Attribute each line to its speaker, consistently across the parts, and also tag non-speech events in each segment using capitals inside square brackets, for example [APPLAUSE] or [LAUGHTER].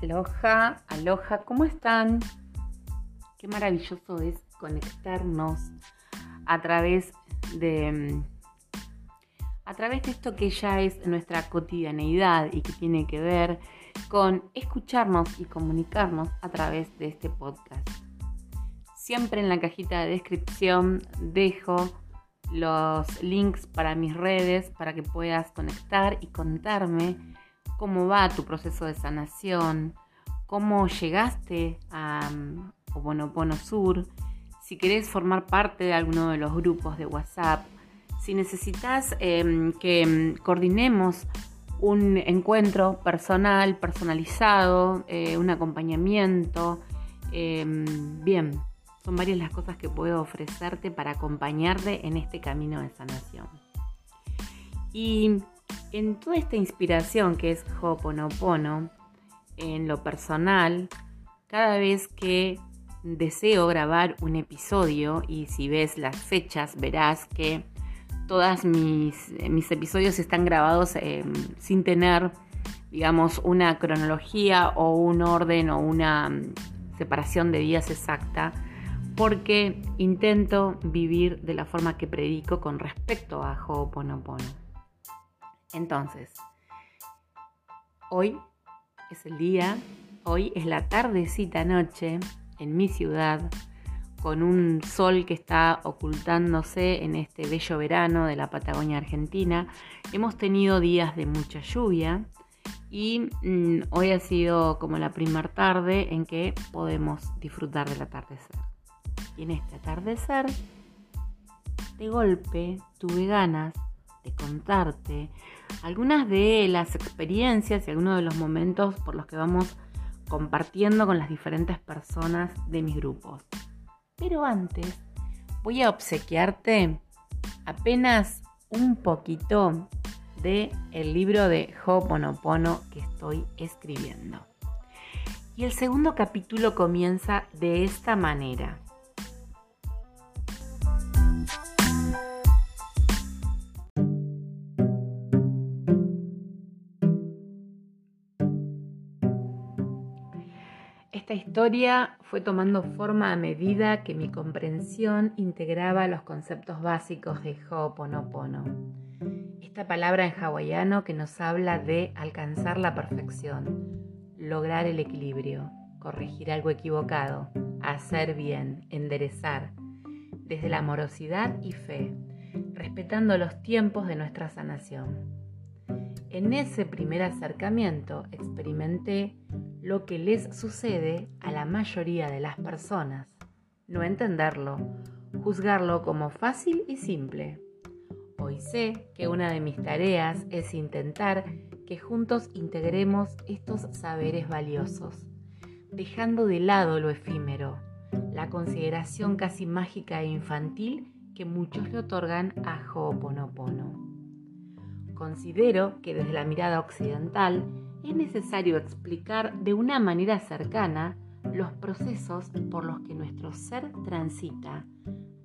Speaker 1: Aloha, aloha, ¿cómo están? Qué maravilloso es conectarnos a través de a través de esto que ya es nuestra cotidianeidad y que tiene que ver con escucharnos y comunicarnos a través de este podcast. Siempre en la cajita de descripción dejo los links para mis redes para que puedas conectar y contarme cómo va tu proceso de sanación, cómo llegaste a um, Oponopono Sur, si querés formar parte de alguno de los grupos de WhatsApp, si necesitas em, que em, coordinemos un encuentro personal, personalizado, eh, un acompañamiento. Em, bien, son varias las cosas que puedo ofrecerte para acompañarte en este camino de sanación. Y en toda esta inspiración que es Ho'oponopono, en lo personal, cada vez que deseo grabar un episodio, y si ves las fechas verás que todos mis, mis, episodios están grabados em, sin tener, digamos, una cronología o un orden o una mm, separación de días exacta, porque intento vivir de la forma que predico con respecto a Ho'oponopono. Entonces, hoy es el día, hoy es la tardecita noche en mi ciudad, con un sol que está ocultándose en este bello verano de la Patagonia Argentina. Hemos tenido días de mucha lluvia y mm, hoy ha sido como la primera tarde en que podemos disfrutar del atardecer. Y en este atardecer, de golpe, tuve ganas de contarte algunas de las experiencias y algunos de los momentos por los que vamos compartiendo con las diferentes personas de mis grupos. Pero antes voy a obsequiarte apenas un poquito de el libro de Ho'oponopono que estoy escribiendo. Y el segundo capítulo comienza de esta manera. Esta historia fue tomando forma a medida que mi comprensión integraba los conceptos básicos de Ho'oponopono. Esta palabra en hawaiano que nos habla de alcanzar la perfección, lograr el equilibrio, corregir algo equivocado, hacer bien, enderezar, desde la amorosidad y fe, respetando los tiempos de nuestra sanación. En ese primer acercamiento experimenté lo que les sucede a la mayoría de las personas. No entenderlo, juzgarlo como fácil y simple. Hoy sé que una de mis tareas es intentar que juntos integremos estos saberes valiosos, dejando de lado lo efímero, la consideración casi mágica e infantil que muchos le otorgan a Ho'oponopono. Considero que desde la mirada occidental es necesario explicar de una manera cercana los procesos por los que nuestro ser transita,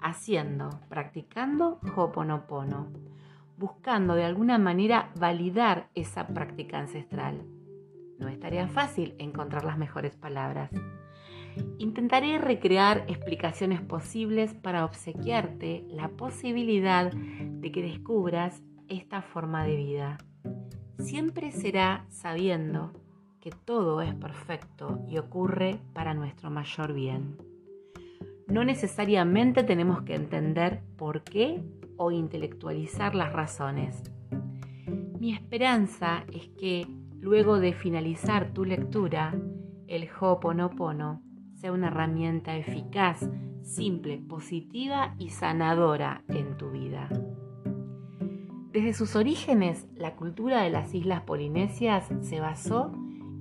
Speaker 1: haciendo, practicando Ho'oponopono, buscando de alguna manera validar esa práctica ancestral. No es tarea fácil encontrar las mejores palabras. Intentaré recrear explicaciones posibles para obsequiarte la posibilidad de que descubras esta forma de vida. Siempre será sabiendo que todo es perfecto y ocurre para nuestro mayor bien. No necesariamente tenemos que entender por qué o intelectualizar las razones. Mi esperanza es que luego de finalizar tu lectura, el Ho'oponopono sea una herramienta eficaz, simple, positiva y sanadora en tu vida. Desde sus orígenes, la cultura de las islas polinesias se basó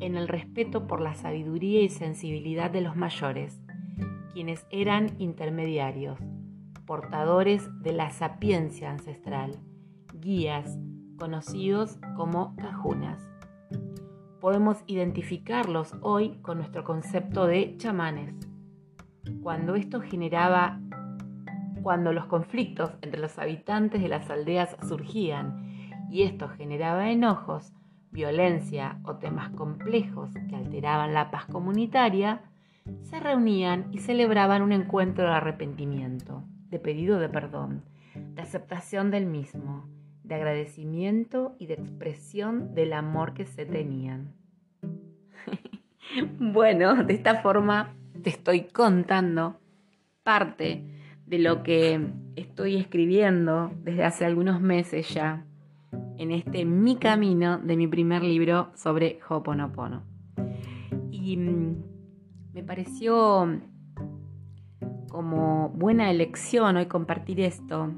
Speaker 1: en el respeto por la sabiduría y sensibilidad de los mayores, quienes eran intermediarios, portadores de la sapiencia ancestral, guías, conocidos como cajunas. Podemos identificarlos hoy con nuestro concepto de chamanes. Cuando esto generaba cuando los conflictos entre los habitantes de las aldeas surgían y esto generaba enojos, violencia o temas complejos que alteraban la paz comunitaria, se reunían y celebraban un encuentro de arrepentimiento, de pedido de perdón, de aceptación del mismo, de agradecimiento y de expresión del amor que se tenían. [LAUGHS] bueno, de esta forma te estoy contando parte de lo que estoy escribiendo desde hace algunos meses ya en este mi camino de mi primer libro sobre Hoponopono. Y mm, me pareció como buena elección hoy compartir esto,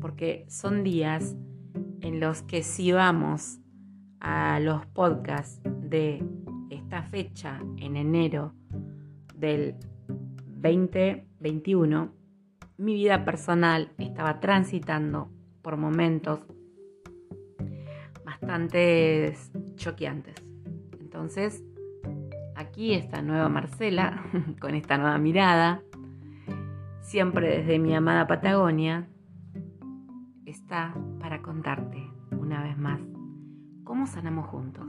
Speaker 1: porque son días en los que si vamos a los podcasts de esta fecha en enero del 2021, mi vida personal estaba transitando por momentos bastante choqueantes. Entonces, aquí esta nueva Marcela, [LAUGHS] con esta nueva mirada, siempre desde mi amada Patagonia, está para contarte una vez más cómo sanamos juntos.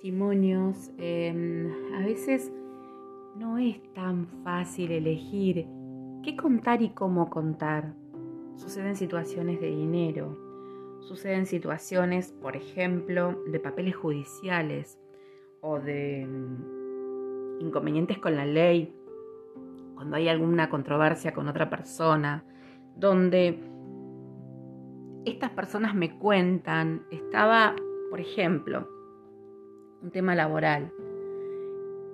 Speaker 1: Testimonios, em, a veces no es tan fácil elegir qué contar y cómo contar. Suceden situaciones de dinero, suceden situaciones, por ejemplo, de papeles judiciales o de mm, inconvenientes con la ley, cuando hay alguna controversia con otra persona, donde estas personas me cuentan, estaba, por ejemplo, un tema laboral,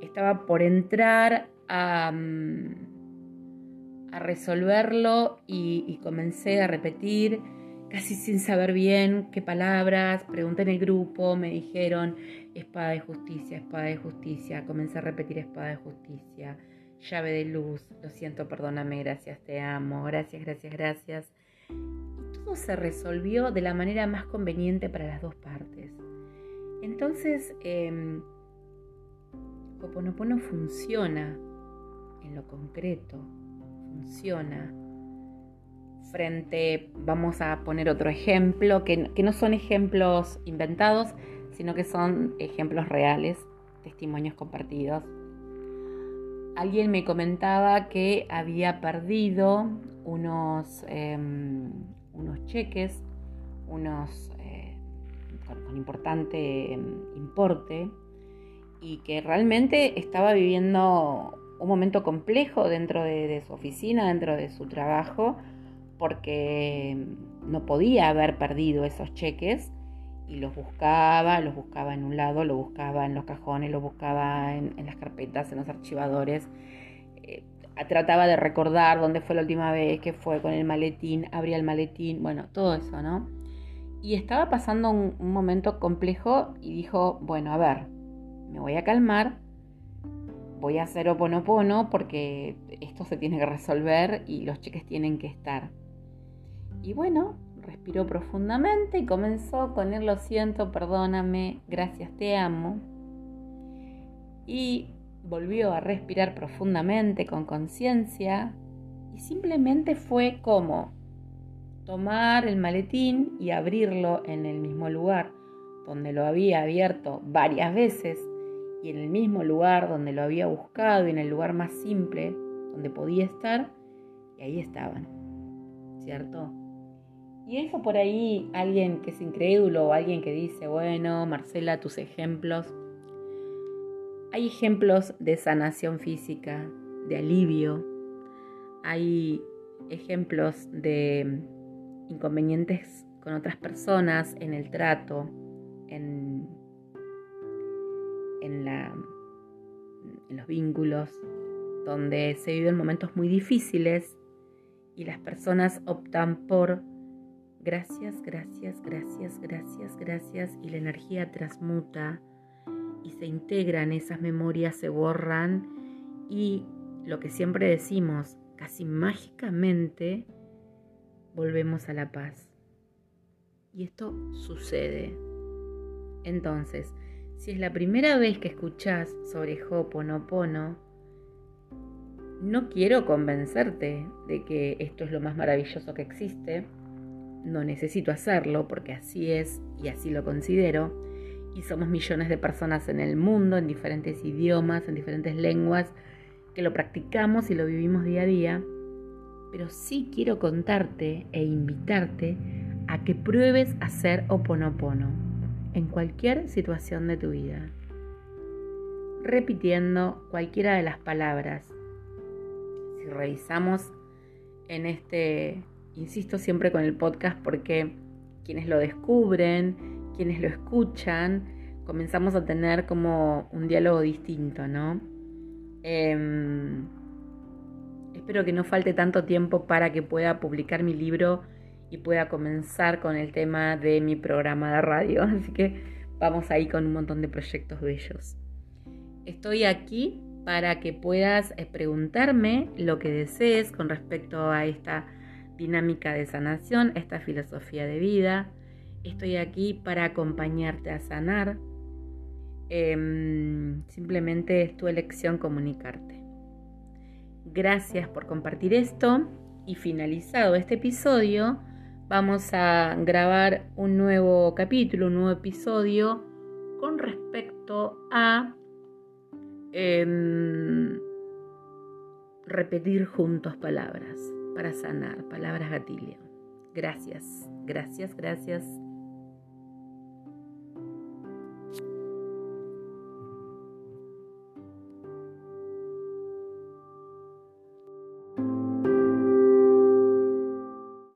Speaker 1: estaba por entrar a, mm, a resolverlo y, comencé a repetir casi sin saber bien qué palabras, pregunté en el grupo, me dijeron espada de justicia, espada de justicia, comencé a repetir espada de justicia, llave de luz, lo siento, perdóname, gracias, te amo, gracias, gracias, gracias. Y todo se resolvió de la manera más conveniente para las dos partes. Entonces, eh, funciona en lo concreto, funciona frente, vamos a poner otro ejemplo, que, que no son ejemplos inventados, sino que son ejemplos reales, testimonios compartidos. Alguien me comentaba que había perdido unos, em, unos cheques, unos eh, con, importante em, importe, y que realmente estaba viviendo un momento complejo dentro de, su oficina, dentro de su trabajo, porque no podía haber perdido esos cheques y los buscaba, los buscaba en un lado, los buscaba en los cajones, los buscaba en, las carpetas, en los archivadores. Eh, trataba de recordar dónde fue la última vez que fue con el maletín, abría el maletín, bueno, todo eso, ¿no? Y estaba pasando un, momento complejo y dijo, bueno, a ver, me voy a calmar, voy a hacer oponopono porque esto se tiene que resolver y los cheques tienen que estar. Y bueno, respiró profundamente y comenzó con él, lo siento, perdóname, gracias, te amo. Y volvió a respirar profundamente con conciencia y simplemente fue como tomar el maletín y abrirlo en el mismo lugar donde lo había abierto varias veces y en el mismo lugar donde lo había buscado y en el lugar más simple donde podía estar, y ahí estaban, ¿cierto? Y eso por ahí, alguien que es incrédulo o alguien que dice, bueno, Marcela, tus ejemplos. Hay ejemplos de sanación física, de alivio, hay ejemplos de inconvenientes con otras personas en el trato, en en, la, en los vínculos, donde se viven momentos muy difíciles y las personas optan por gracias, gracias, gracias, gracias, gracias y la energía transmuta y se integran esas memorias, se borran y lo que siempre decimos, casi mágicamente volvemos a la paz. Y esto sucede. Entonces, si es la primera vez que escuchás sobre Ho'oponopono, no quiero convencerte de que esto es lo más maravilloso que existe. No necesito hacerlo porque así es y así lo considero. Y somos millones de personas en el mundo, en diferentes idiomas, en diferentes lenguas, que lo practicamos y lo vivimos día a día. Pero sí quiero contarte e invitarte a que pruebes a hacer oponopono en cualquier situación de tu vida, repitiendo cualquiera de las palabras si revisamos en este, insisto siempre con el podcast porque quienes lo descubren, quienes lo escuchan, comenzamos a tener como un diálogo distinto, ¿no? Em, espero que no falte tanto tiempo para que pueda publicar mi libro y pueda comenzar con el tema de mi programa de radio. [LAUGHS] Así que vamos ahí con un montón de proyectos bellos. Estoy aquí para que puedas eh, preguntarme lo que desees con respecto a esta dinámica de sanación, esta filosofía de vida. Estoy aquí para acompañarte a sanar. Em, simplemente es tu elección comunicarte. Gracias por compartir esto y finalizado este episodio vamos a grabar un nuevo capítulo, un nuevo episodio con respecto a Em, repetir juntos palabras para sanar, palabras gatillo. Gracias, gracias, gracias.